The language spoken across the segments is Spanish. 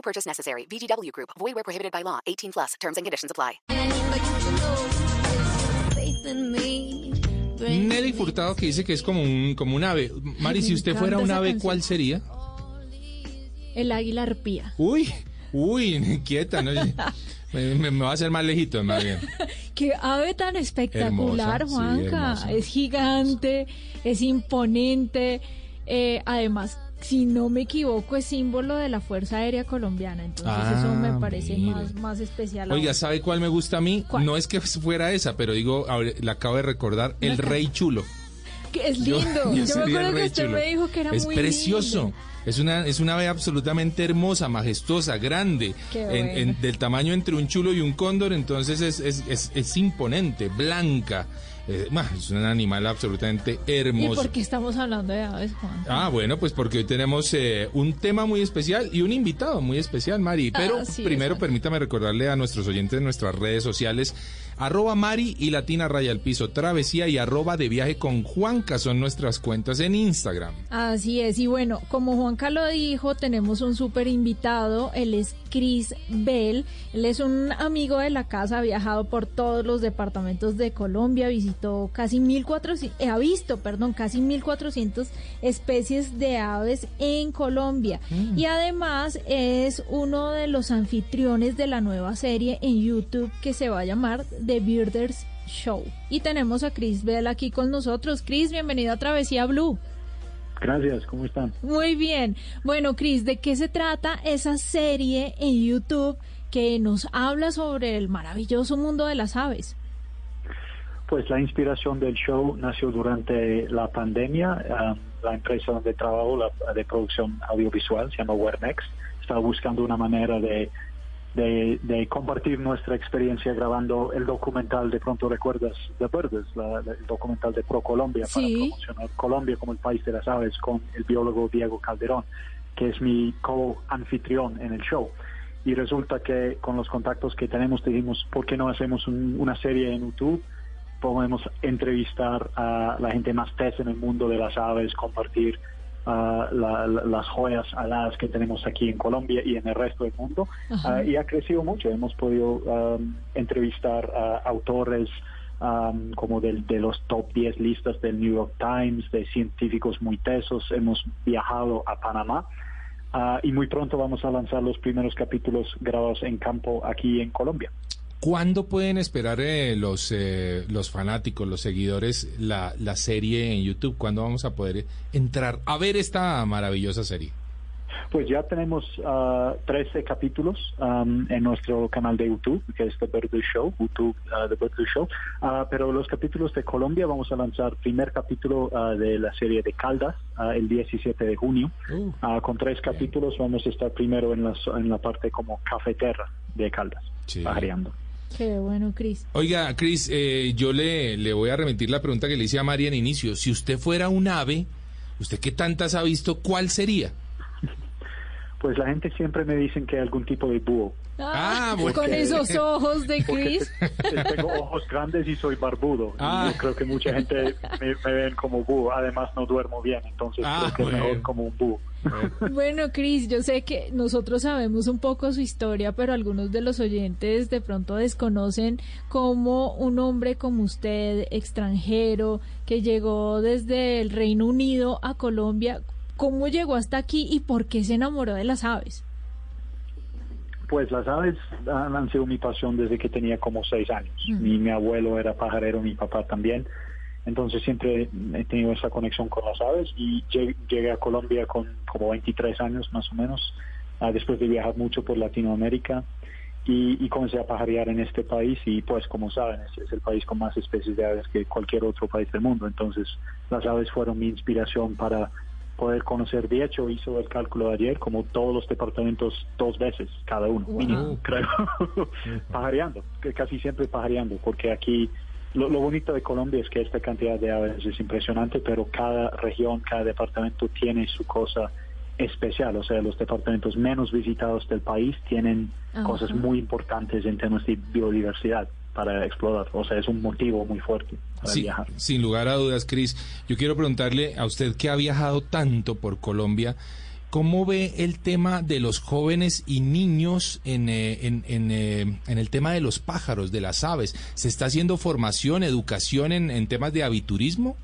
No purchase necessary. VGW Group. Void where prohibited by law. 18 plus. Terms and conditions apply. Nelly Furtado que dice que es como un, como un ave. Mari, si usted fuera un ave. ¿cuál sería? El águila arpía. Uy, uy, quieta, ¿no? Me, me- me va a hacer más lejito, más bien. Qué ave tan espectacular, Hermosa, Juanca. es gigante, es imponente. eh, además, si no me equivoco, es símbolo de la Fuerza Aérea Colombiana. Entonces, eso me Ah, parece más, más especial. Oiga. ¿sabe cuál me gusta a mí? ¿Cuál? No es que fuera esa, pero digo, la acabo de recordar, El. Rey Chulo. Que es lindo. yo Yo, me acuerdo que usted Chulo. me dijo que era es muy precioso. lindo. Es una, es una ave absolutamente hermosa, majestuosa, grande, en- del tamaño entre un chulo y un cóndor, entonces es, es, es, es imponente, blanca. Eh, es un animal absolutamente ¿Y hermoso. por qué estamos hablando de aves, Juan? Ah, bueno, pues porque hoy tenemos eh, un tema muy especial y un invitado muy especial, Mari. Pero es, primero permítame recordarle a nuestros oyentes en nuestras redes sociales, arroba Mari y Latina Raya al Piso Travesía y arroba de viaje con Juanca son nuestras cuentas en Instagram. Así es, y bueno, como Juanca lo dijo, tenemos un súper invitado, él es Chris Bell, él es un amigo de la casa, ha viajado por todos los departamentos de Colombia, visitó casi 1400, eh, ha visto, perdón, casi 1400 especies de aves en Colombia y además es uno de los anfitriones de la nueva serie en YouTube que se va a llamar The Birders Show. Y tenemos a Chris Bell aquí con nosotros. Chris, bienvenido a Travesía Blue. Gracias, ¿cómo están? Muy bien. Bueno, Cris, ¿de qué se trata esa serie en YouTube que nos habla sobre el maravilloso mundo de las aves? Pues la inspiración del show nació durante la pandemia. Ah, la empresa donde trabajo, la de producción audiovisual, se llama Wernex, estaba buscando una manera de, de, de compartir nuestra experiencia grabando el documental, de pronto recuerdas, The Birds, la- la- el documental de Pro Colombia, para promocionar Colombia como el país de las aves, con el biólogo Diego Calderón, que es mi co-anfitrión en el show. Y resulta que con los contactos que tenemos dijimos, ¿por qué no hacemos un- una serie en YouTube? Podemos entrevistar a la gente más test en el mundo de las aves, compartir ah, la- la- las joyas aladas que tenemos aquí en Colombia y en el resto del mundo. Ah, y ha crecido mucho. Hemos podido um, entrevistar a autores um, como del- de los top 10 listas del New York Times, de científicos muy tesos. Hemos viajado a Panamá. Ah, y muy pronto vamos a lanzar los primeros capítulos grabados en campo aquí en Colombia. ¿Cuándo pueden esperar eh, los, eh, los fanáticos, los seguidores, la, la serie en YouTube? ¿Cuándo vamos a poder entrar a ver esta maravillosa serie? Pues ya tenemos ah, 13 capítulos um, en nuestro canal de YouTube, que es The Bird Show, YouTube ah, The Bird Show. Ah, pero los capítulos de Colombia vamos a lanzar primer capítulo de la serie de Caldas el 17 de junio. Uh. Con tres capítulos vamos a estar primero en la, en la parte como cafeterra de Caldas, Sí. Qué bueno, Cris. Oiga, Cris, eh, yo le, le voy a remitir la pregunta que le hice a María en inicio. Si usted fuera un ave, ¿usted qué tantas ha visto? ¿Cuál sería? Pues la gente siempre me dicen que algún tipo de búho. Ah, bueno. Con esos ojos de te- tengo ojos grandes y soy barbudo. Y Ah. Yo creo que mucha gente me, me ven como búho. Además, no duermo bien, entonces Ah, creo que es bueno. mejor como un búho. Bueno, Cris, yo sé que nosotros sabemos un poco su historia, pero algunos de los oyentes de pronto desconocen cómo un hombre como usted, extranjero, que llegó desde el Reino Unido a Colombia, cómo llegó hasta aquí y por qué se enamoró de las aves. Pues las aves han, sido mi pasión desde que tenía como seis años. Mi, mi abuelo era pajarero, mi papá también. Entonces siempre he tenido esa conexión con las aves y lle- llegué a Colombia con como 23 años más o menos, ah, después de viajar mucho por Latinoamérica y, y comencé a pajarear en este país y pues como saben es, es el país con más especies de aves que cualquier otro país del mundo. Entonces las aves fueron mi inspiración para poder conocer. De hecho, hizo el cálculo ayer como todos los departamentos dos veces cada uno, mínimo, creo, pajareando, casi siempre pajareando, porque aquí lo, lo, bonito de Colombia es que esta cantidad de aves es impresionante, pero cada región, cada departamento tiene su cosa especial, o sea, los departamentos menos visitados del país tienen cosas muy importantes en temas de biodiversidad para explorar. O sea, es un motivo muy fuerte para viajar. Sin lugar a dudas, Cris. Yo quiero preguntarle a usted que ha viajado tanto por Colombia, ¿cómo ve el tema de los jóvenes y niños en, eh, en, en, eh, en, el tema de los pájaros, de las aves? ¿Se está haciendo formación, educación en, temas de aviturismo?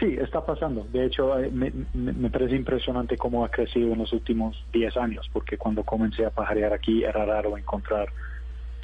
Sí, está pasando. De hecho, eh, me, me, parece impresionante cómo ha crecido en los últimos 10 años, porque cuando comencé a pajarear aquí era raro encontrar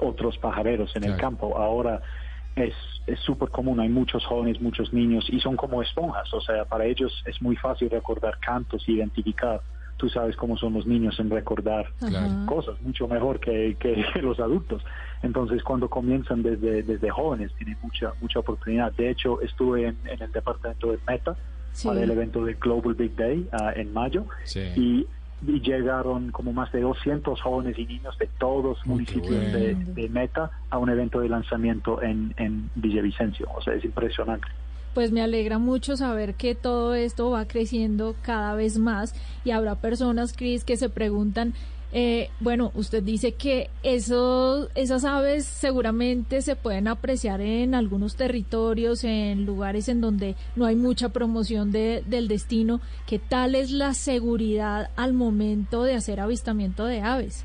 otros pajareros en el campo. Ahora es súper común, hay muchos jóvenes, muchos niños y son como esponjas, o sea, para ellos es muy fácil recordar cantos, identificar. Tú sabes cómo son los niños en recordar cosas, mucho mejor que, que, los adultos. Entonces, cuando comienzan desde, desde jóvenes, tienen mucha mucha oportunidad. De hecho, estuve en, el departamento de Meta para el evento de Global Big Day uh, en mayo y y llegaron como más de 200 jóvenes y niños de todos los municipios de, Meta a un evento de lanzamiento en, en Villavicencio. O sea, es impresionante. Pues me alegra mucho saber que todo esto va creciendo cada vez más y habrá personas, Cris, que se preguntan eh, bueno, usted dice que eso, esas aves seguramente se pueden apreciar en algunos territorios, en lugares en donde no hay mucha promoción de, del destino. ¿Qué tal es la seguridad al momento de hacer avistamiento de aves?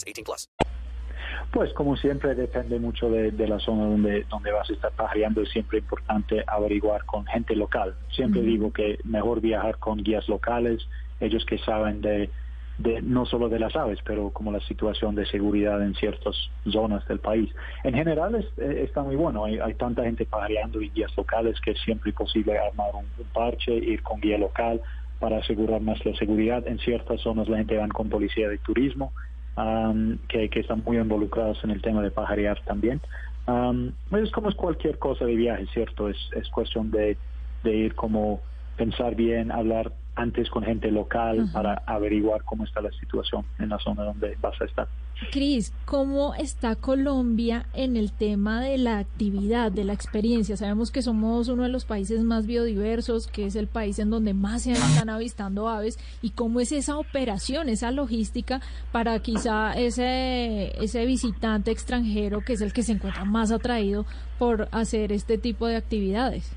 18 plus. Pues como siempre depende mucho de, de, la zona donde, donde vas a estar pajareando. Es siempre importante averiguar con gente local. Siempre mm. digo que mejor viajar con guías locales ellos que saben de, de, no solo de las aves, pero como la situación de seguridad en ciertas zonas del país. En general es, eh, está muy bueno, hay, hay, tanta gente pajareando y guías locales que es siempre posible armar un, parche, ir con guía local para asegurar más la seguridad. En ciertas zonas la gente va con policía de turismo, que, que, están muy involucrados en el tema de pajarear también. es como es cualquier cosa de viaje, ¿cierto? Es, es cuestión de, de ir como pensar bien, hablar antes con gente local para averiguar cómo está la situación en la zona donde vas a estar. Cris, ¿cómo está Colombia en el tema de la actividad, de la experiencia? Sabemos que somos uno de los países más biodiversos, que es el país en donde más se están avistando aves. ¿Y cómo es esa operación, esa logística para quizá ese, ese visitante extranjero que es el que se encuentra más atraído por hacer este tipo de actividades?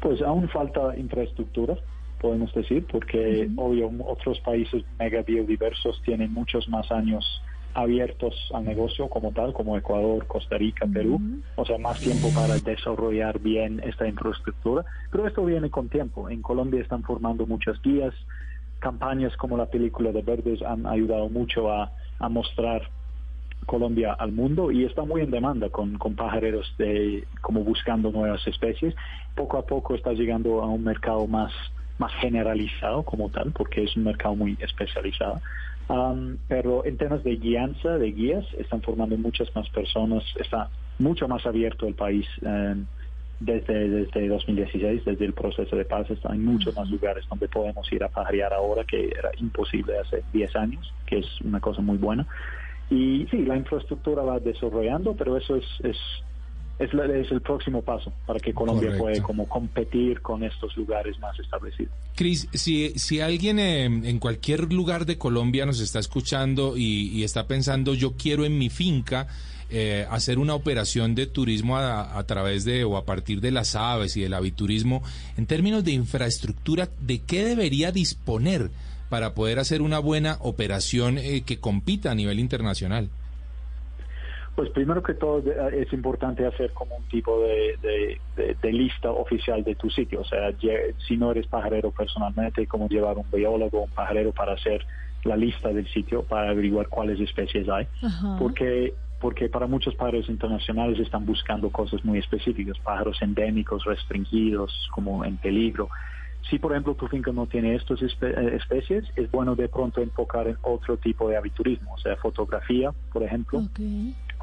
Pues aún falta infraestructura podemos decir, porque obvio otros países mega biodiversos tienen muchos más años abiertos al negocio como tal, como Ecuador, Costa Rica, Perú, o sea, más tiempo para desarrollar bien esta infraestructura, pero esto viene con tiempo. En Colombia están formando muchas guías, campañas como la película de Verdes han ayudado mucho a, a mostrar Colombia al mundo y está muy en demanda con, con pajareros de como buscando nuevas especies. Poco a poco está llegando a un mercado más más generalizado como tal, porque es un mercado muy especializado. pero en temas de guianza, de guías, están formando muchas más personas, está mucho más abierto el país em, desde, desde 2016, desde el proceso de paz, hay muchos más lugares donde podemos ir a pajarear ahora que era imposible hace 10 años, que es una cosa muy buena. Y sí, la infraestructura va desarrollando, pero eso es, es es, es, el próximo paso para que Colombia pueda como competir con estos lugares más establecidos. Cris, si, si alguien en cualquier lugar de Colombia nos está escuchando y, está pensando yo quiero en mi finca eh, hacer una operación de turismo a, través de o a partir de las aves y del aviturismo, en términos de infraestructura, ¿de qué debería disponer para poder hacer una buena operación eh, que compita a nivel internacional? Pues primero que todo de- es importante hacer como un tipo de, de- de- de lista oficial de tu sitio. O sea, si no eres pajarero personalmente, como llevar un biólogo, un pajarero para hacer la lista del sitio, para averiguar cuáles especies hay. Ajá. Porque porque para muchos pájaros internacionales están buscando cosas muy específicas, pájaros endémicos, restringidos, como en peligro. Si, por ejemplo, tu finca no tiene estas espe- eh, especies, es bueno de pronto enfocar en otro tipo de aviturismo, o sea, fotografía, por ejemplo.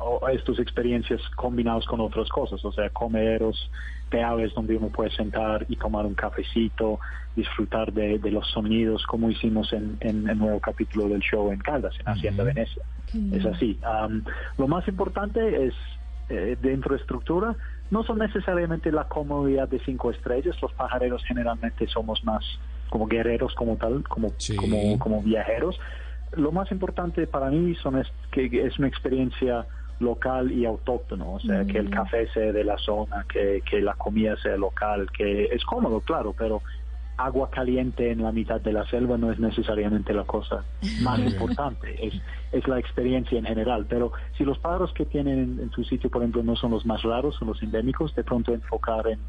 O estas experiencias combinadas con otras cosas, o sea, comeros de aves donde uno puede sentar y tomar un cafecito, disfrutar de, de los sonidos, como hicimos en, en el nuevo capítulo del show en Caldas, en Hacienda Venecia. Es así. Am, lo más importante es, eh, de infraestructura, no son necesariamente la comodidad de cinco estrellas, los pajareros generalmente somos más como guerreros como tal, como, Sí. como, como viajeros. Lo más importante para mí son es que es una experiencia local y autóctono, o sea, que el café sea de la zona, que, que la comida sea local, que es cómodo, claro, pero agua caliente en la mitad de la selva no es necesariamente la cosa más importante, es, es la experiencia en general. Pero si los pájaros que tienen en, en su sitio, por ejemplo, no son los más raros, son los endémicos, de pronto enfocar en,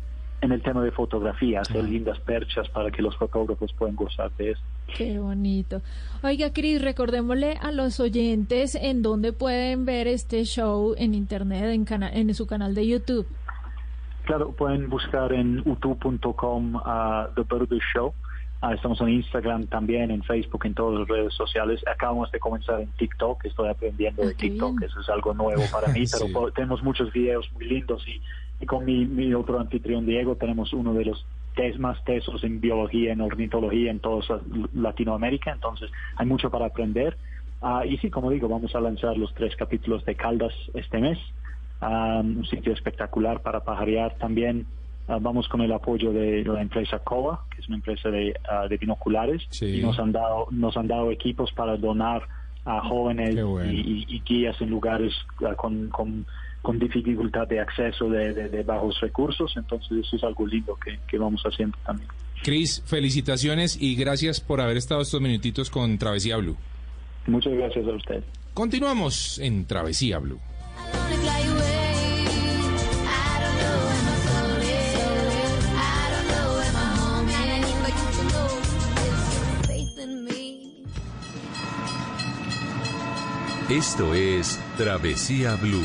en el tema de fotografía, hacer lindas perchas para que los fotógrafos puedan gozar de eso. Qué bonito. Oiga, Cris, recordémosle a los oyentes en dónde pueden ver este show en internet, en, cana- en su canal de YouTube. Claro, pueden buscar en utu.com a The Bird Show. Ah, estamos en Instagram también, en Facebook, en todas las redes sociales. Acabamos de comenzar en TikTok, estoy aprendiendo Ah, de TikTok, bien. eso es algo nuevo para mí, pero Sí. tenemos muchos videos muy lindos y, y con mi, mi otro anfitrión Diego tenemos uno de los tes más tesos en biología, en ornitología en toda Latinoamérica, entonces hay mucho para aprender. Ah, y sí, como digo, vamos a lanzar los tres capítulos de Caldas este mes. Um, un sitio espectacular para pajarear también. ah, vamos con el apoyo de la empresa COA, que es una empresa de, de binoculares, Sí. y nos han dado nos han dado equipos para donar a jóvenes bueno. y, y- y guías en lugares con, con, con dificultad de acceso de, de- de bajos recursos. Entonces eso es algo lindo que, que vamos haciendo también. Cris, felicitaciones y gracias por haber estado estos minutitos con Travesía Blue. Muchas gracias a usted. Continuamos en Travesía Blue. Esto es Travesía Blue.